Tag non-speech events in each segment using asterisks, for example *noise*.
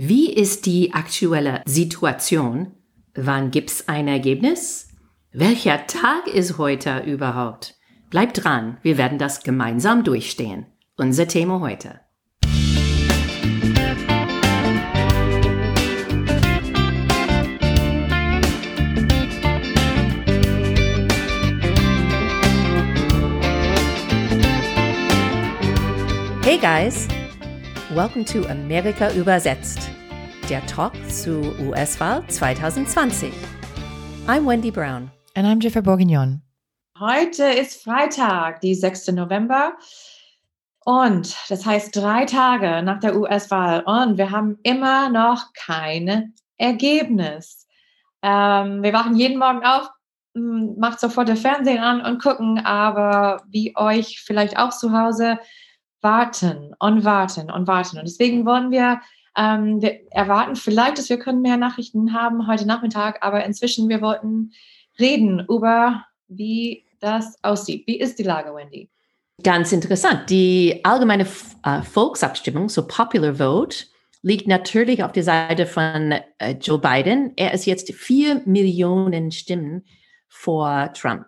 Wie ist die aktuelle Situation? Wann gibt's ein Ergebnis? Welcher Tag ist heute überhaupt? Bleibt dran, wir werden das gemeinsam durchstehen. Unser Thema heute. Hey guys, welcome to Amerika übersetzt, der Talk zu US-Wahl 2020. I'm Wendy Brown. And I'm Jennifer Bourguignon. Heute ist Freitag, die 6. November. Und das heißt drei Tage nach der US-Wahl. Und wir haben immer noch kein Ergebnis. Ähm, wir wachen jeden Morgen auf, macht sofort das Fernsehen an und gucken, aber wie euch vielleicht auch zu Hause, warten und warten und warten. Und deswegen wollen wir, ähm, wir erwarten vielleicht, dass wir können mehr Nachrichten haben heute Nachmittag, aber inzwischen wir wollten reden über, wie das aussieht. Wie ist die Lage, Wendy? Ganz interessant. Die allgemeine äh, Volksabstimmung, so Popular Vote, liegt natürlich auf der Seite von äh, Joe Biden. Er ist jetzt vier Millionen Stimmen vor Trump.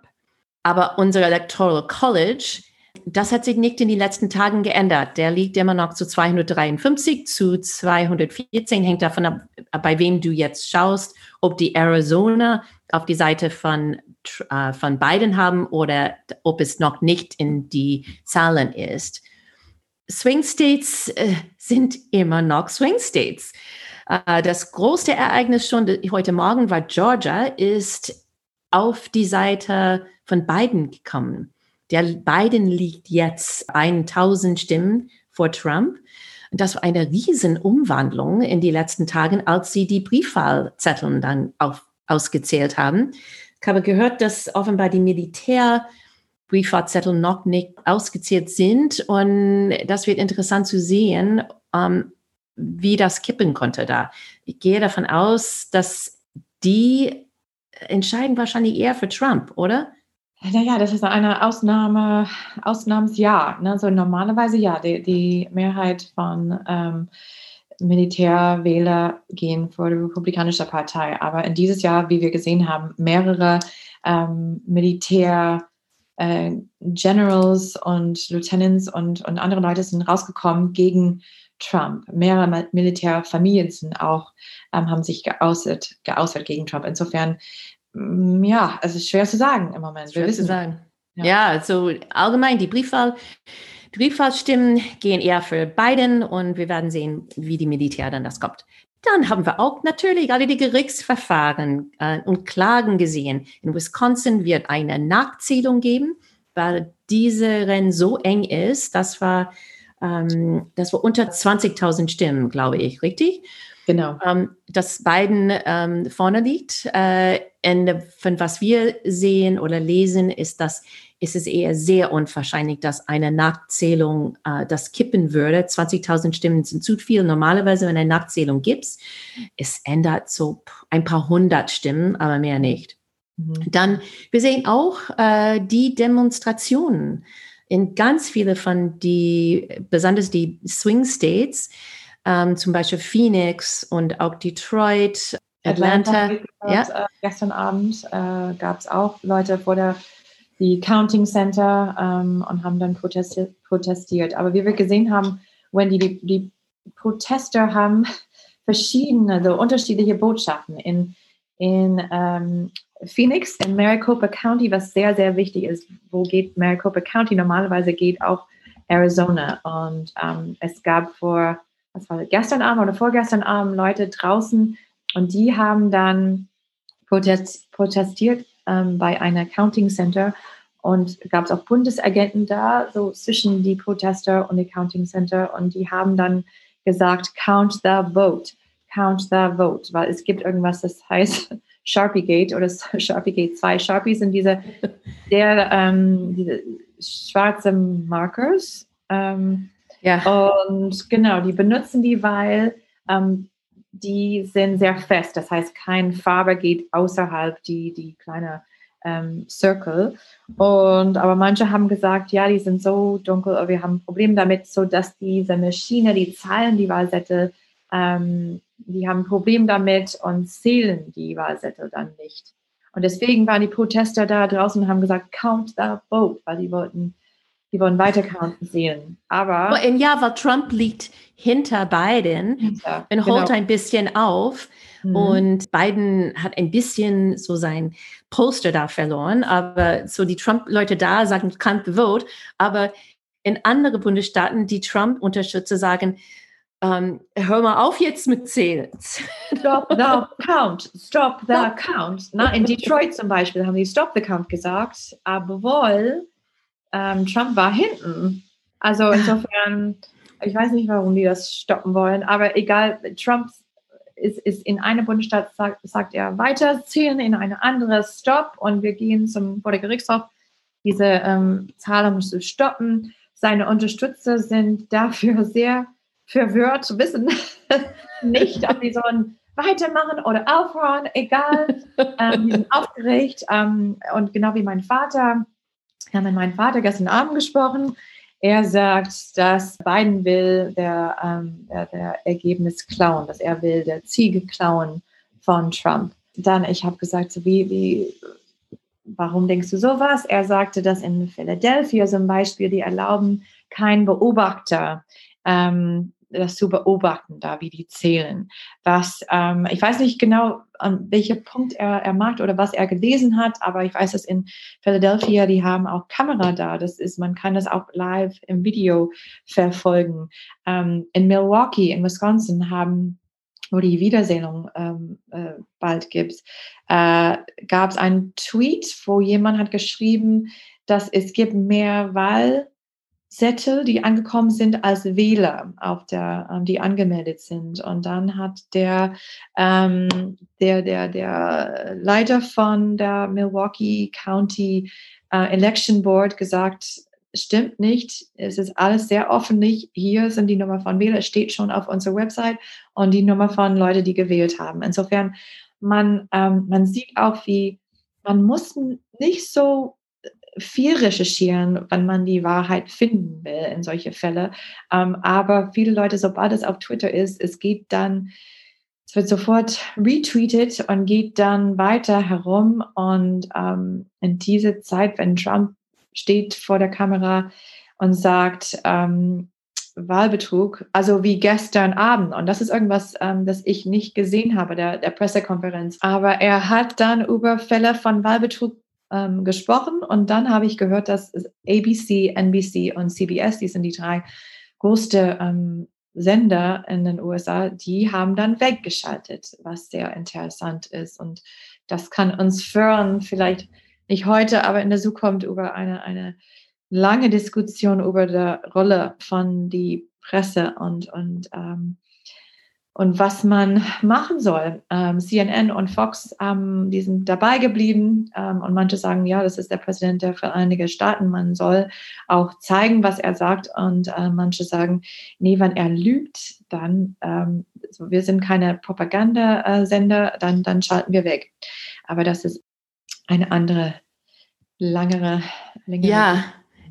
Aber unser Electoral College das hat sich nicht in den letzten Tagen geändert. Der liegt immer noch zu 253 zu 214. Hängt davon ab, bei wem du jetzt schaust, ob die Arizona auf die Seite von, äh, von Biden haben oder ob es noch nicht in die Zahlen ist. Swing States äh, sind immer noch Swing States. Äh, das größte Ereignis schon heute Morgen war Georgia, ist auf die Seite von Biden gekommen. Der Biden liegt jetzt 1000 Stimmen vor Trump. Das war eine Riesenumwandlung in die letzten Tagen, als sie die Briefwahlzetteln dann auf, ausgezählt haben. Ich habe gehört, dass offenbar die Militärbriefwahlzettel noch nicht ausgezählt sind. Und das wird interessant zu sehen, ähm, wie das kippen konnte da. Ich gehe davon aus, dass die entscheiden wahrscheinlich eher für Trump, oder? Naja, das ist eine Ausnahme, Ausnahmsjahr. Ne? So normalerweise ja, die, die Mehrheit von ähm, Militärwähler gehen vor die Republikanische Partei. Aber in dieses Jahr, wie wir gesehen haben, mehrere ähm, Militär äh, und Lieutenants und, und andere Leute sind rausgekommen gegen Trump. Mehrere Militärfamilien sind auch, ähm, haben sich geäußert, geäußert gegen Trump. Insofern ja, es ist schwer zu sagen im Moment. Schwer zu sagen. Ja. ja, also allgemein die Briefwahl. Die Briefwahlstimmen gehen eher für Biden und wir werden sehen, wie die Militär dann das kommt. Dann haben wir auch natürlich alle die Gerichtsverfahren äh, und Klagen gesehen. In Wisconsin wird eine Nachzählung geben, weil diese Rennen so eng ist, das war, ähm, das war unter 20.000 Stimmen, glaube ich, richtig? Genau. Ähm, dass Biden ähm, vorne liegt. Äh, und von was wir sehen oder lesen, ist, dass ist es eher sehr unwahrscheinlich, dass eine Nachzählung äh, das kippen würde. 20.000 Stimmen sind zu viel. Normalerweise, wenn eine Nachzählung gibt, es ändert so ein paar hundert Stimmen, aber mehr nicht. Mhm. Dann, wir sehen auch äh, die Demonstrationen in ganz viele von die, besonders die Swing States, ähm, zum Beispiel Phoenix und auch Detroit, Atlanta. Atlanta ja. Äh, gestern Abend äh, gab es auch Leute vor der die Counting Center ähm, und haben dann protestiert, protestiert. Aber wie wir gesehen haben, Wendy, die, die Protester haben *laughs* verschiedene, also unterschiedliche Botschaften in, in ähm, Phoenix, in Maricopa County, was sehr, sehr wichtig ist. Wo geht Maricopa County? Normalerweise geht auch Arizona. Und ähm, es gab vor was war das, gestern Abend oder vorgestern Abend Leute draußen und die haben dann protest, protestiert ähm, bei einer Counting Center und gab es auch Bundesagenten da, so zwischen die Protester und die Counting Center und die haben dann gesagt, count the vote, count the vote, weil es gibt irgendwas, das heißt *laughs* Sharpie Gate oder *laughs* Sharpie Gate 2. Sharpies sind diese, *laughs* der, ähm, diese schwarze Markers, ähm, ja. Und genau, die benutzen die, weil ähm, die sind sehr fest. Das heißt, kein Farbe geht außerhalb die, die kleine ähm, Circle. Und aber manche haben gesagt, ja, die sind so dunkel, wir haben ein Problem damit, so dass diese Maschine, die Zahlen, die Wahlsätze ähm, die haben ein Problem damit und zählen die Wahlzettel dann nicht. Und deswegen waren die Protester da draußen und haben gesagt, count the vote, weil die wollten, die wollen weiter counten sehen. Aber. Ja, weil Trump liegt hinter Biden hinter, und holt genau. ein bisschen auf. Mhm. Und Biden hat ein bisschen so sein Poster da verloren. Aber so die Trump-Leute da sagen, count the vote. Aber in andere Bundesstaaten, die Trump-Unterstützer sagen, um, hör mal auf jetzt mit Zählen. Stop the *laughs* count. Stop the count. Na, in Detroit zum Beispiel haben die Stop the count gesagt, aber wohl ähm, Trump war hinten. Also insofern, ich weiß nicht, warum die das stoppen wollen, aber egal, Trump ist, ist in einem Bundesstaat, sagt, sagt er weiter zählen, in eine andere Stop und wir gehen zum vor der Gerichtshof, diese ähm, Zahlung zu stoppen. Seine Unterstützer sind dafür sehr verwirrt, wissen *laughs* nicht, ob die sollen weitermachen oder aufhören, egal. Ähm, die sind aufgeregt. Ähm, und genau wie mein Vater, ich habe mit meinem Vater gestern Abend gesprochen. Er sagt, dass Biden will der, ähm, der, der Ergebnis klauen, dass er will der Ziege klauen von Trump. Dann, ich habe gesagt, so wie, wie, warum denkst du sowas? Er sagte, dass in Philadelphia zum Beispiel, die erlauben keinen Beobachter ähm, das zu beobachten, da wie die zählen. Was ähm, ich weiß nicht genau, an welchem Punkt er, er mag oder was er gelesen hat, aber ich weiß, dass in Philadelphia die haben auch Kamera da. Das ist, man kann das auch live im Video verfolgen. Ähm, in Milwaukee, in Wisconsin haben wo die Wiedersehung ähm, äh, bald gibt, äh, gab es einen Tweet, wo jemand hat geschrieben, dass es gibt mehr Wahl Zettel, die angekommen sind als Wähler, auf der, ähm, die angemeldet sind. Und dann hat der, ähm, der, der, der Leiter von der Milwaukee County äh, Election Board gesagt, stimmt nicht. Es ist alles sehr öffentlich. Hier sind die Nummer von Wähler, steht schon auf unserer Website und die Nummer von Leuten, die gewählt haben. Insofern, man, ähm, man sieht auch, wie man muss nicht so viel recherchieren, wenn man die Wahrheit finden will in solche Fälle. Ähm, aber viele Leute, sobald es auf Twitter ist, es geht dann, es wird sofort retweetet und geht dann weiter herum. Und ähm, in dieser Zeit, wenn Trump steht vor der Kamera und sagt, ähm, Wahlbetrug, also wie gestern Abend. Und das ist irgendwas, ähm, das ich nicht gesehen habe, der, der Pressekonferenz. Aber er hat dann über Fälle von Wahlbetrug ähm, gesprochen und dann habe ich gehört, dass ABC, NBC und CBS, die sind die drei größte ähm, Sender in den USA, die haben dann weggeschaltet, was sehr interessant ist. Und das kann uns führen, vielleicht nicht heute, aber in der Zukunft über eine, eine lange Diskussion über die Rolle von die Presse und, und ähm, und was man machen soll. Ähm, CNN und Fox, ähm, die sind dabei geblieben ähm, und manche sagen, ja, das ist der Präsident der Vereinigten Staaten, man soll auch zeigen, was er sagt und äh, manche sagen, nee, wenn er lügt, dann, ähm, wir sind keine Propagandasender, dann, dann schalten wir weg. Aber das ist eine andere, langere, längere. Ja,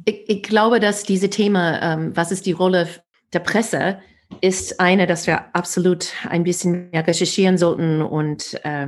ich, ich glaube, dass diese Thema, ähm, was ist die Rolle der Presse, ist eine, dass wir absolut ein bisschen mehr recherchieren sollten und äh,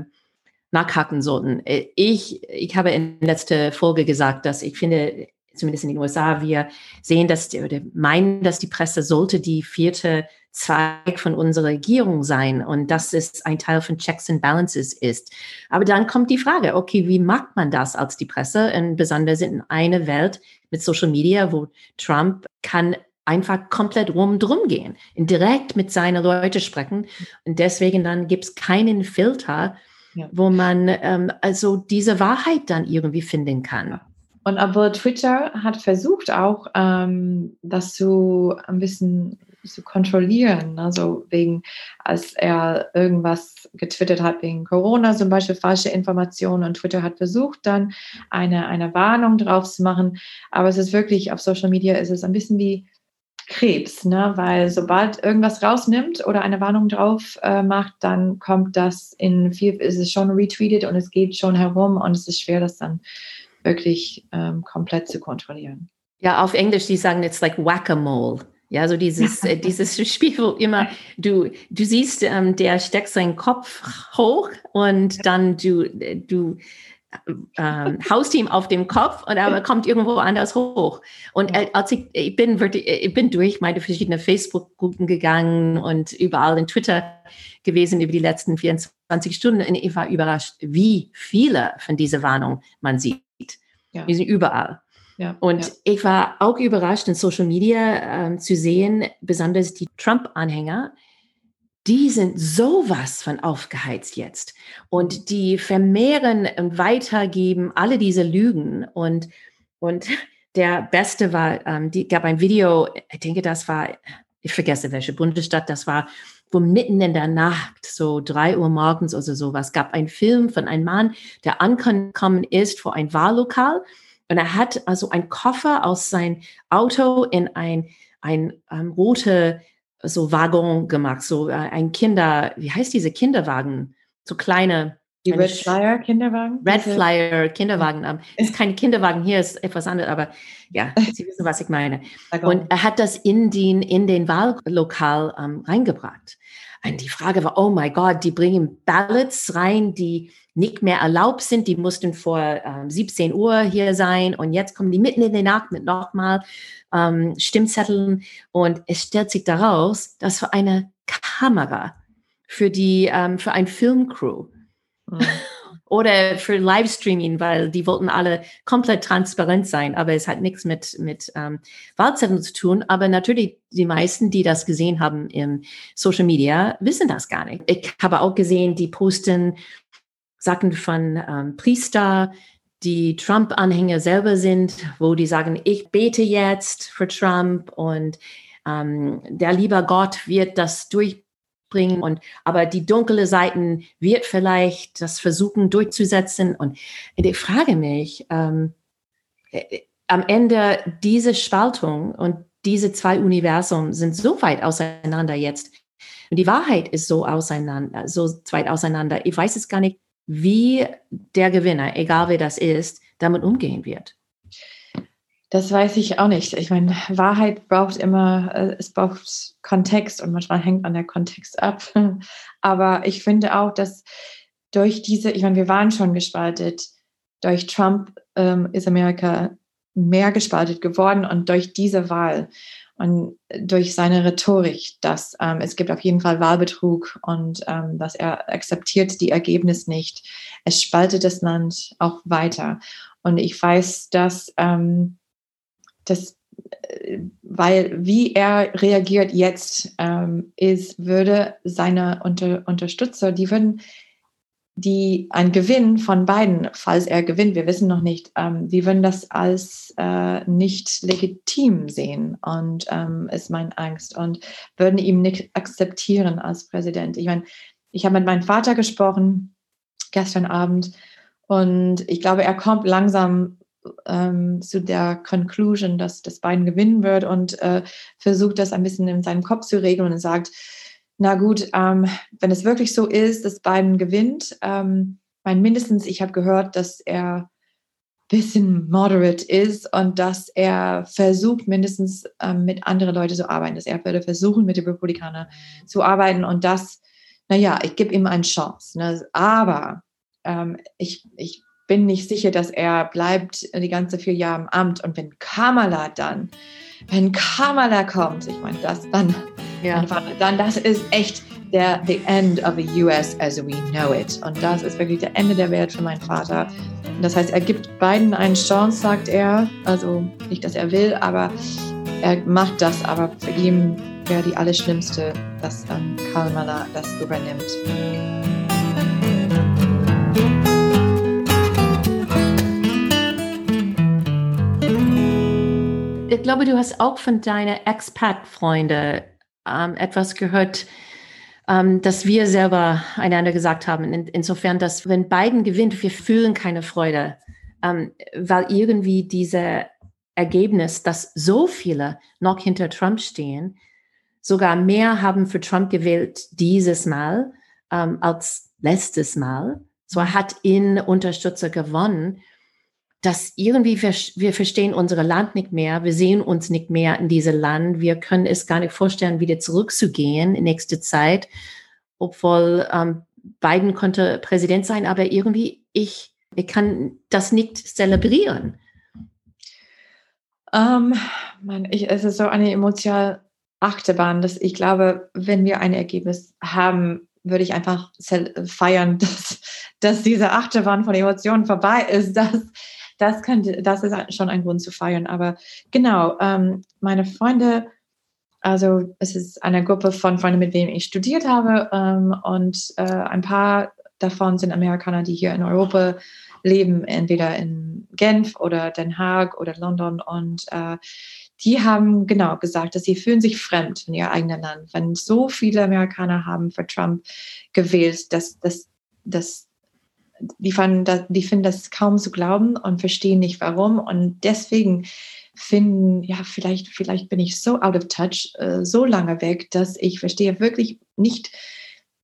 nachhaken sollten. Ich, ich habe in letzter Folge gesagt, dass ich finde, zumindest in den USA, wir sehen, dass die, oder meinen, dass die Presse sollte die vierte Zweig von unserer Regierung sein und dass es ein Teil von Checks and Balances ist. Aber dann kommt die Frage, okay, wie macht man das als die Presse? Und besonders in einer Welt mit Social Media, wo Trump kann einfach komplett rum drum gehen, direkt mit seinen Leuten sprechen. Und deswegen dann gibt es keinen Filter, ja. wo man ähm, also diese Wahrheit dann irgendwie finden kann. Und aber Twitter hat versucht auch, ähm, das so ein bisschen zu kontrollieren. Also wegen, als er irgendwas getwittert hat wegen Corona, zum Beispiel falsche Informationen und Twitter hat versucht, dann eine, eine Warnung drauf zu machen. Aber es ist wirklich, auf Social Media ist es ein bisschen wie Krebs, ne? weil sobald irgendwas rausnimmt oder eine Warnung drauf äh, macht, dann kommt das in viel, ist es schon retweetet und es geht schon herum und es ist schwer, das dann wirklich ähm, komplett zu kontrollieren. Ja, auf Englisch, die sagen, it's like whack-a-mole. Ja, so dieses, äh, *laughs* dieses Spiel, wo immer du, du siehst, ähm, der steckt seinen Kopf hoch und dann du, du ähm, haust ihm auf dem Kopf und aber *laughs* kommt irgendwo anders hoch. Und äh, als ich, ich bin wirklich, ich bin durch meine verschiedenen Facebook-Gruppen gegangen und überall in Twitter gewesen über die letzten 24 Stunden und ich war überrascht, wie viele von dieser Warnung man sieht. Ja. Die sind überall. Ja, und ja. ich war auch überrascht, in Social Media äh, zu sehen, besonders die Trump-Anhänger, die sind sowas von aufgeheizt jetzt. Und die vermehren und weitergeben alle diese Lügen. Und, und *laughs* der Beste war, ähm, die gab ein Video, ich denke, das war, ich vergesse welche Bundesstadt das war, wo mitten in der Nacht, so drei Uhr morgens oder sowas, gab ein Film von einem Mann, der angekommen ist vor ein Wahllokal und er hat also einen Koffer aus seinem Auto in ein, ein ähm, rote so Waggon gemacht, so äh, ein Kinder, wie heißt diese Kinderwagen? So kleine. Die Red Flyer Kinderwagen? Red Flyer Kinderwagen. Ähm, *laughs* ist kein Kinderwagen, hier ist etwas anderes, aber ja, *laughs* Sie wissen, was ich meine. Und er hat das in den, in den Wahllokal ähm, reingebracht. Die Frage war, oh mein Gott, die bringen Ballots rein, die nicht mehr erlaubt sind. Die mussten vor ähm, 17 Uhr hier sein und jetzt kommen die mitten in der Nacht mit nochmal ähm, Stimmzetteln und es stellt sich daraus, dass für eine Kamera, für die, ähm, für ein Filmcrew mhm. Oder für Livestreaming, weil die wollten alle komplett transparent sein, aber es hat nichts mit, mit ähm, Wahlzetteln zu tun. Aber natürlich die meisten, die das gesehen haben im Social Media, wissen das gar nicht. Ich habe auch gesehen, die posten Sachen von ähm, Priester, die Trump-Anhänger selber sind, wo die sagen, ich bete jetzt für Trump und ähm, der lieber Gott wird das durchbringen und aber die dunkle Seiten wird vielleicht das versuchen durchzusetzen. Und ich frage mich ähm, äh, am Ende diese Spaltung und diese zwei Universum sind so weit auseinander jetzt. Und die Wahrheit ist so auseinander so weit auseinander. Ich weiß es gar nicht wie der Gewinner, egal wer das ist, damit umgehen wird. Das weiß ich auch nicht. Ich meine, Wahrheit braucht immer, äh, es braucht Kontext und manchmal hängt an der Kontext ab. *laughs* Aber ich finde auch, dass durch diese, ich meine, wir waren schon gespaltet. Durch Trump ähm, ist Amerika mehr gespaltet geworden und durch diese Wahl und durch seine Rhetorik, dass ähm, es gibt auf jeden Fall Wahlbetrug und ähm, dass er akzeptiert die Ergebnisse nicht. Es spaltet das Land auch weiter. Und ich weiß, dass, ähm, dass äh, weil wie er reagiert jetzt ähm, ist, würde seine Unter Unterstützer, die würden die ein Gewinn von beiden, falls er gewinnt, wir wissen noch nicht, ähm, die würden das als äh, nicht legitim sehen und ähm, ist meine Angst und würden ihn nicht akzeptieren als Präsident. Ich meine, ich habe mit meinem Vater gesprochen gestern Abend und ich glaube, er kommt langsam ähm, zu der Conclusion, dass das Biden gewinnen wird und äh, versucht das ein bisschen in seinem Kopf zu regeln und sagt, na gut, ähm, wenn es wirklich so ist, dass Biden gewinnt, ähm, mein mindestens, ich habe gehört, dass er ein bisschen moderate ist und dass er versucht, mindestens ähm, mit anderen Leuten zu arbeiten, dass er würde versuchen, mit den Republikanern zu arbeiten und das, naja, ich gebe ihm eine Chance. Ne? Aber ähm, ich, ich bin nicht sicher, dass er bleibt die ganze vier Jahre im Amt und wenn Kamala dann, wenn Kamala kommt, ich meine, das dann ja. dann das ist echt der the end of the US as we know it. Und das ist wirklich der Ende der Welt für meinen Vater. Und das heißt, er gibt beiden eine Chance, sagt er. Also nicht, dass er will, aber er macht das. Aber für ihn wäre die Allerschlimmste, dass dann Karl Mahler das übernimmt. Ich glaube, du hast auch von deinen Expat-Freunden ähm, etwas gehört, ähm, dass wir selber einander gesagt haben. In, insofern, dass wenn Biden gewinnt, wir fühlen keine Freude, ähm, weil irgendwie diese Ergebnis, dass so viele noch hinter Trump stehen, sogar mehr haben für Trump gewählt dieses Mal ähm, als letztes Mal. So hat in Unterstützer gewonnen. Dass irgendwie wir, wir verstehen unser Land nicht mehr, wir sehen uns nicht mehr in diesem Land, wir können es gar nicht vorstellen, wieder zurückzugehen in nächste Zeit, obwohl ähm, Biden konnte Präsident sein, aber irgendwie ich, ich kann das nicht zelebrieren. Ähm, man, ich, es ist so eine emotionale Achterbahn, dass ich glaube, wenn wir ein Ergebnis haben, würde ich einfach feiern, *laughs* dass, dass diese Achterbahn von Emotionen vorbei ist. Das, das, könnte, das ist schon ein Grund zu feiern. Aber genau, ähm, meine Freunde, also es ist eine Gruppe von Freunden, mit denen ich studiert habe ähm, und äh, ein paar davon sind Amerikaner, die hier in Europa leben, entweder in Genf oder Den Haag oder London und äh, die haben genau gesagt, dass sie fühlen sich fremd in ihr eigenes Land. Wenn so viele Amerikaner haben für Trump gewählt, dass, dass, dass die, fanden, die finden das kaum zu glauben und verstehen nicht warum. Und deswegen finden, ja, vielleicht, vielleicht bin ich so out of touch, äh, so lange weg, dass ich verstehe wirklich nicht,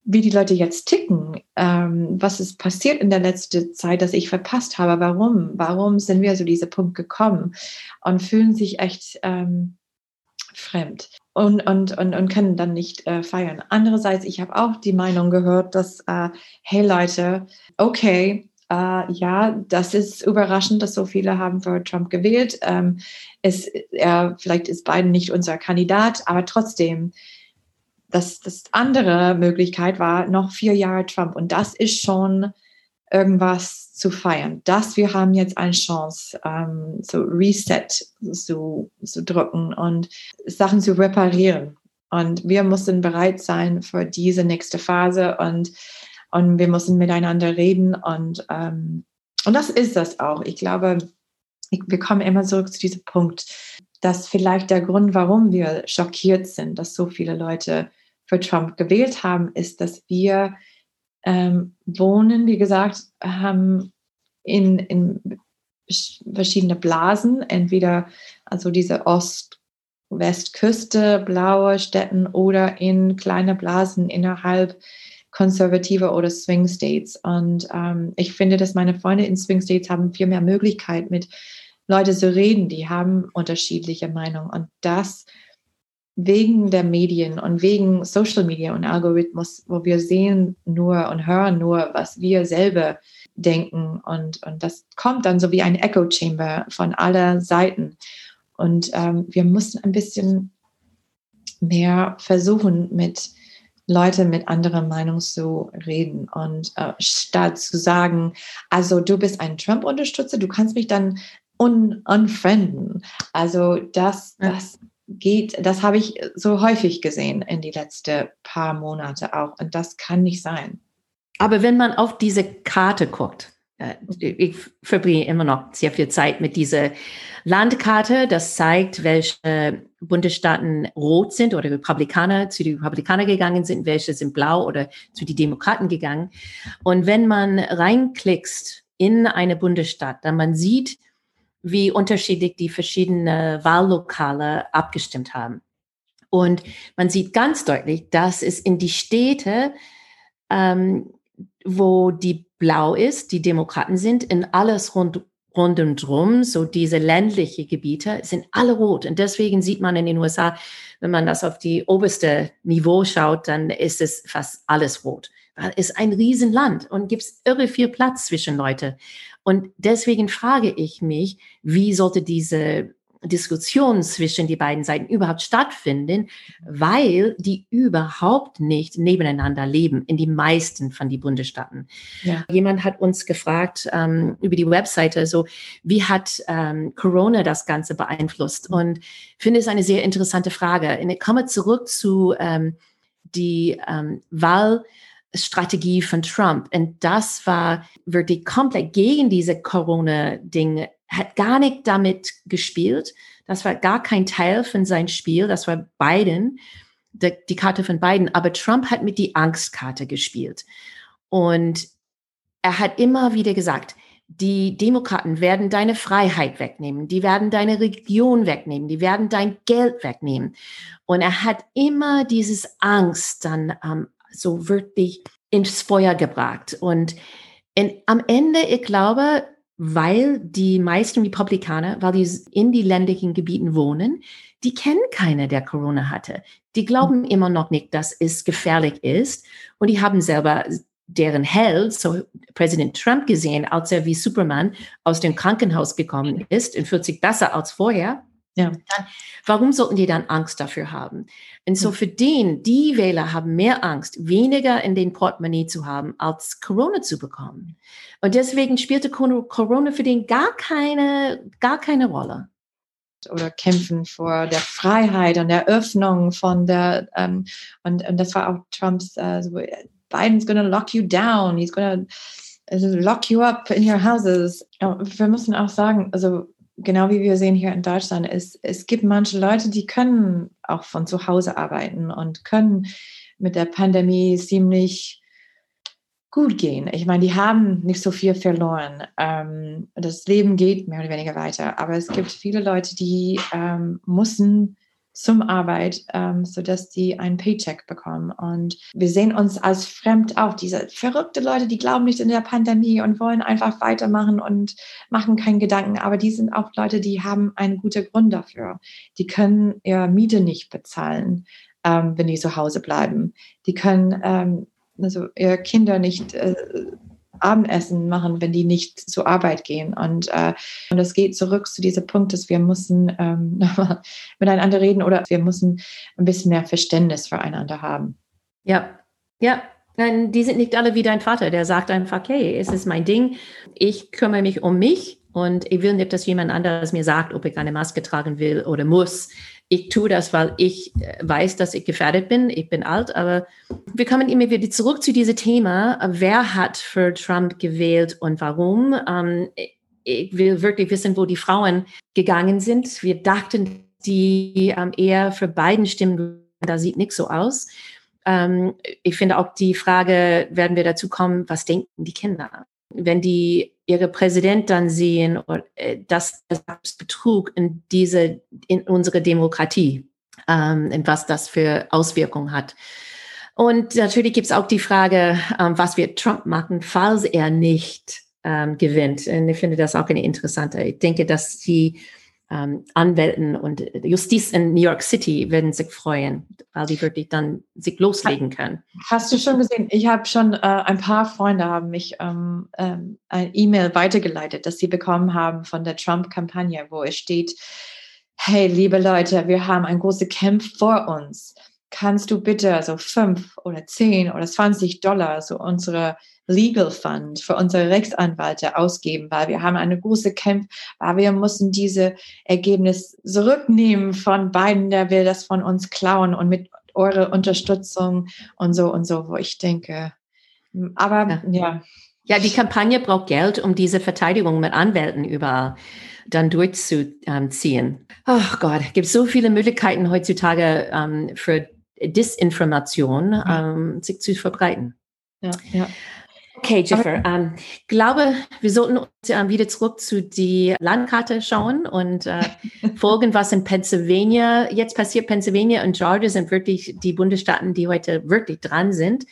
wie die Leute jetzt ticken, ähm, was ist passiert in der letzten Zeit, dass ich verpasst habe, warum, warum sind wir zu diesem Punkt gekommen? Und fühlen sich echt ähm, fremd und, und, und, und können dann nicht äh, feiern. Andererseits, ich habe auch die Meinung gehört, dass, äh, hey Leute, okay, äh, ja, das ist überraschend, dass so viele haben für Trump gewählt. Ähm, es, er, vielleicht ist Biden nicht unser Kandidat, aber trotzdem, das, das andere Möglichkeit war noch vier Jahre Trump. Und das ist schon irgendwas zu feiern. Dass wir haben jetzt eine Chance, ähm, so Reset zu, zu drücken und Sachen zu reparieren. Und wir müssen bereit sein für diese nächste Phase und, und wir müssen miteinander reden. Und, ähm, und das ist das auch. Ich glaube, ich, wir kommen immer zurück zu diesem Punkt, dass vielleicht der Grund, warum wir schockiert sind, dass so viele Leute für Trump gewählt haben, ist, dass wir ähm, wohnen, wie gesagt, haben in, in verschiedene Blasen, entweder also diese Ost-Westküste, blaue Städten oder in kleine Blasen innerhalb konservative oder Swing States. Und ähm, ich finde, dass meine Freunde in Swing States haben viel mehr Möglichkeit, mit Leuten zu reden, die haben unterschiedliche Meinungen. Und das wegen der Medien und wegen Social Media und Algorithmus, wo wir sehen nur und hören nur, was wir selber denken. Und, und das kommt dann so wie ein Echo Chamber von aller Seiten. Und ähm, wir mussten ein bisschen mehr versuchen, mit Leuten mit anderer Meinung zu reden. Und äh, statt zu sagen, also du bist ein Trump-Unterstützer, du kannst mich dann un unfrienden. Also das, das geht, das habe ich so häufig gesehen in die letzten paar Monate auch. Und das kann nicht sein. Aber wenn man auf diese Karte guckt, äh, ich verbringe immer noch sehr viel Zeit mit dieser Landkarte, das zeigt, welche Bundesstaaten rot sind oder Republikaner zu den Republikanern gegangen sind, welche sind blau oder zu den Demokraten gegangen. Und wenn man reinklickst in eine Bundesstaat, dann man sieht, wie unterschiedlich die verschiedenen Wahllokale abgestimmt haben. Und man sieht ganz deutlich, dass es in die Städte, ähm, wo die blau ist, die Demokraten sind, in alles rund, rund und drum, so diese ländliche Gebiete, sind alle rot. Und deswegen sieht man in den USA, wenn man das auf die oberste Niveau schaut, dann ist es fast alles rot. Ist ein Riesenland und gibt es irre viel Platz zwischen Leute. Und deswegen frage ich mich, wie sollte diese Diskussion zwischen die beiden Seiten überhaupt stattfinden, weil die überhaupt nicht nebeneinander leben in die meisten von die Bundesstaaten. Ja. Jemand hat uns gefragt ähm, über die Webseite, so wie hat ähm, Corona das Ganze beeinflusst? Und ich finde es eine sehr interessante Frage. Ich komme zurück zu ähm, die ähm, Wahl Strategie von Trump. Und das war wirklich komplett gegen diese Corona-Dinge, hat gar nicht damit gespielt. Das war gar kein Teil von seinem Spiel. Das war Biden, die, die Karte von Biden. Aber Trump hat mit die Angstkarte gespielt. Und er hat immer wieder gesagt, die Demokraten werden deine Freiheit wegnehmen, die werden deine Region wegnehmen, die werden dein Geld wegnehmen. Und er hat immer dieses Angst dann ähm, so wirklich ins Feuer gebracht. Und in, am Ende, ich glaube, weil die meisten Republikaner, weil die in die ländlichen Gebieten wohnen, die kennen keine, der Corona hatte. Die glauben mhm. immer noch nicht, dass es gefährlich ist. Und die haben selber deren Held, so Präsident Trump gesehen, als er wie Superman aus dem Krankenhaus gekommen ist fühlt sich besser als vorher. Ja. Dann, warum sollten die dann Angst dafür haben? Und so für den, die Wähler haben mehr Angst, weniger in den Portemonnaie zu haben, als Corona zu bekommen. Und deswegen spielte Corona für den gar keine, gar keine Rolle oder kämpfen vor der Freiheit und der Öffnung von der ähm, und, und das war auch Trumps äh, so, Biden's gonna lock you down, he's gonna lock you up in your houses. Wir müssen auch sagen, also genau wie wir sehen hier in Deutschland, es, es gibt manche Leute, die können auch von zu Hause arbeiten und können mit der Pandemie ziemlich gut gehen. Ich meine, die haben nicht so viel verloren. Ähm, das Leben geht mehr oder weniger weiter. Aber es gibt viele Leute, die ähm, müssen zum Arbeit, ähm, sodass die einen Paycheck bekommen. Und wir sehen uns als fremd auch. Diese verrückte Leute, die glauben nicht in der Pandemie und wollen einfach weitermachen und machen keinen Gedanken. Aber die sind auch Leute, die haben einen guten Grund dafür. Die können ihre Miete nicht bezahlen, ähm, wenn die zu Hause bleiben. Die können ähm, also ihre Kinder nicht äh, Abendessen machen, wenn die nicht zur Arbeit gehen. Und, äh, und das geht zurück zu diesem Punkt, dass wir müssen ähm, *laughs* miteinander reden oder wir müssen ein bisschen mehr Verständnis füreinander haben. Ja, ja. Nein, die sind nicht alle wie dein Vater, der sagt einfach, hey, es ist mein Ding, ich kümmere mich um mich und ich will nicht, dass jemand anderes mir sagt, ob ich eine Maske tragen will oder muss ich tue das, weil ich äh, weiß, dass ich gefährdet bin. Ich bin alt, aber wir kommen immer wieder zurück zu diesem Thema. Wer hat für Trump gewählt und warum? Ähm, ich will wirklich wissen, wo die Frauen gegangen sind. Wir dachten, die ähm, eher für beiden stimmen. Da sieht nichts so aus. Ähm, ich finde auch die Frage, werden wir dazu kommen, was denken die Kinder? Wenn die ihre Präsident dann sehen, äh, dass das Betrug in diese, in unsere Demokratie, ähm, was das für Auswirkungen hat. Und natürlich gibt es auch die Frage, ähm, was wird Trump machen, falls er nicht ähm, gewinnt. Und ich finde das auch eine interessante. Ich denke, dass die ähm, Anwälten und Justiz in New York City werden sich freuen, weil die wirklich dann sich loslegen können. Hast du schon gesehen? Ich habe schon äh, ein paar Freunde haben mich ähm, ähm, ein E-Mail weitergeleitet, das sie bekommen haben von der Trump-Kampagne, wo es steht: Hey, liebe Leute, wir haben ein großes Kampf vor uns. Kannst du bitte so fünf oder zehn oder zwanzig Dollar so unsere Legal Fund für unsere Rechtsanwälte ausgeben, weil wir haben eine große Kampf, weil wir müssen diese Ergebnis zurücknehmen von beiden, der will das von uns klauen und mit eurer Unterstützung und so und so, wo ich denke, aber ja. ja. Ja, die Kampagne braucht Geld, um diese Verteidigung mit Anwälten überall dann durchzuziehen. Oh Gott, es gibt so viele Möglichkeiten heutzutage ähm, für Disinformation, ähm, sich zu verbreiten. Ja, ja. Okay, Jiffer, ähm, ich glaube, wir sollten uns ähm, wieder zurück zu die Landkarte schauen und äh, *laughs* folgen, was in Pennsylvania jetzt passiert. Pennsylvania und Georgia sind wirklich die Bundesstaaten, die heute wirklich dran sind.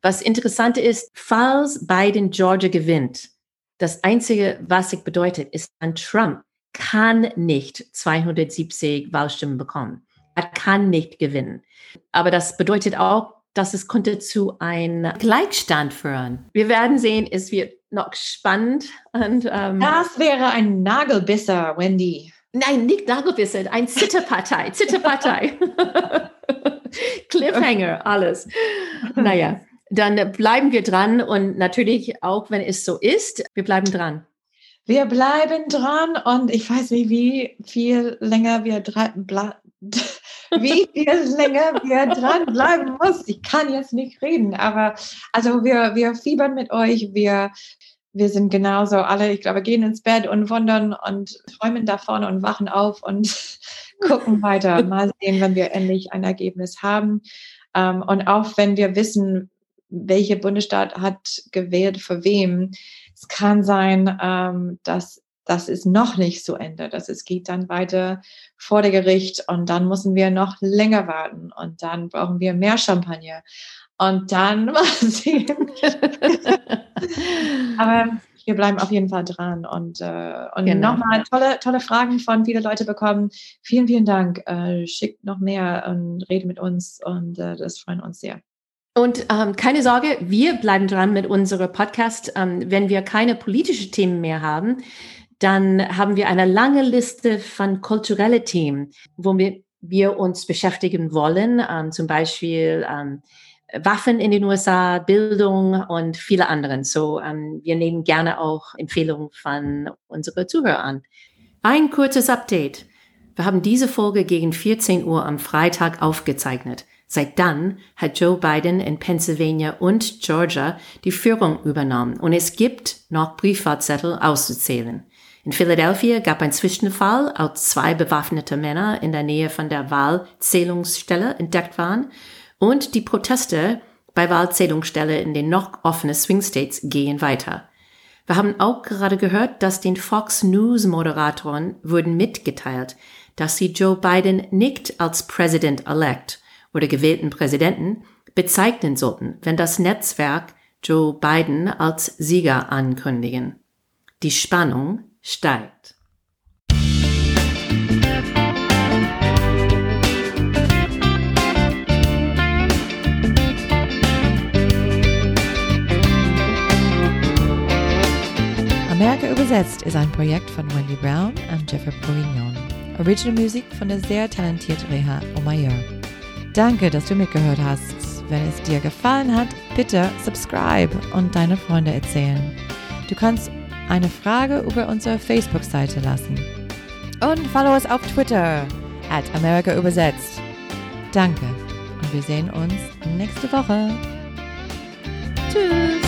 Was interessant ist, falls Biden Georgia gewinnt, das Einzige, was sich bedeutet, ist, an Trump kann nicht 270 Wahlstimmen bekommen. Er kann nicht gewinnen. Aber das bedeutet auch, dass es konnte zu einem Gleichstand führen. Wir werden sehen, es wird noch spannend. Und, ähm, das wäre ein Nagelbisser, Wendy. Nein, nicht Nagelbisser, ein Zitterpartei, Zitterpartei. *laughs* Cliffhanger, alles. Naja, dann bleiben wir dran und natürlich auch, wenn es so ist, wir bleiben dran. Wir bleiben dran und ich weiß nicht, wie viel länger wir dran wie viel länger wir dranbleiben muss. Ich kann jetzt nicht reden, aber also wir, wir fiebern mit euch, wir, wir sind genauso alle, ich glaube, gehen ins Bett und wundern und träumen davon und wachen auf und *laughs* gucken weiter. Mal sehen, wenn wir endlich ein Ergebnis haben. Ähm, und auch wenn wir wissen, welche Bundesstaat hat gewählt für wem, es kann sein, ähm, dass das ist noch nicht zu Ende. Das es geht dann weiter vor der Gericht und dann müssen wir noch länger warten und dann brauchen wir mehr Champagner und dann *laughs* mal sehen. Aber wir bleiben auf jeden Fall dran. Und, äh, und genau. nochmal tolle, tolle Fragen von vielen Leuten bekommen. Vielen, vielen Dank. Äh, schickt noch mehr und redet mit uns und äh, das freuen uns sehr. Und ähm, keine Sorge, wir bleiben dran mit unserem Podcast. Ähm, wenn wir keine politischen Themen mehr haben, dann haben wir eine lange Liste von kulturellen Themen, wo wir, wir uns beschäftigen wollen. Ähm, zum Beispiel ähm, Waffen in den USA, Bildung und viele anderen. So, ähm, wir nehmen gerne auch Empfehlungen von unseren Zuhörern an. Ein kurzes Update. Wir haben diese Folge gegen 14 Uhr am Freitag aufgezeichnet. Seit dann hat Joe Biden in Pennsylvania und Georgia die Führung übernommen und es gibt noch Briefwahlzettel auszuzählen. In Philadelphia gab ein Zwischenfall, als zwei bewaffnete Männer in der Nähe von der Wahlzählungsstelle entdeckt waren und die Proteste bei Wahlzählungsstelle in den noch offenen Swing States gehen weiter. Wir haben auch gerade gehört, dass den Fox News Moderatoren wurden mitgeteilt, dass sie Joe Biden nicht als President-elect oder gewählten Präsidenten bezeichnen sollten, wenn das Netzwerk Joe Biden als Sieger ankündigen. Die Spannung steigt. Amerika übersetzt ist ein Projekt von Wendy Brown und Jeffrey Bourguignon. Original Musik von der sehr talentierten Reha Omayer. Danke, dass du mitgehört hast. Wenn es dir gefallen hat, bitte subscribe und deine Freunde erzählen. Du kannst eine Frage über unsere Facebook-Seite lassen. Und follow uns auf Twitter at America übersetzt. Danke und wir sehen uns nächste Woche. Tschüss.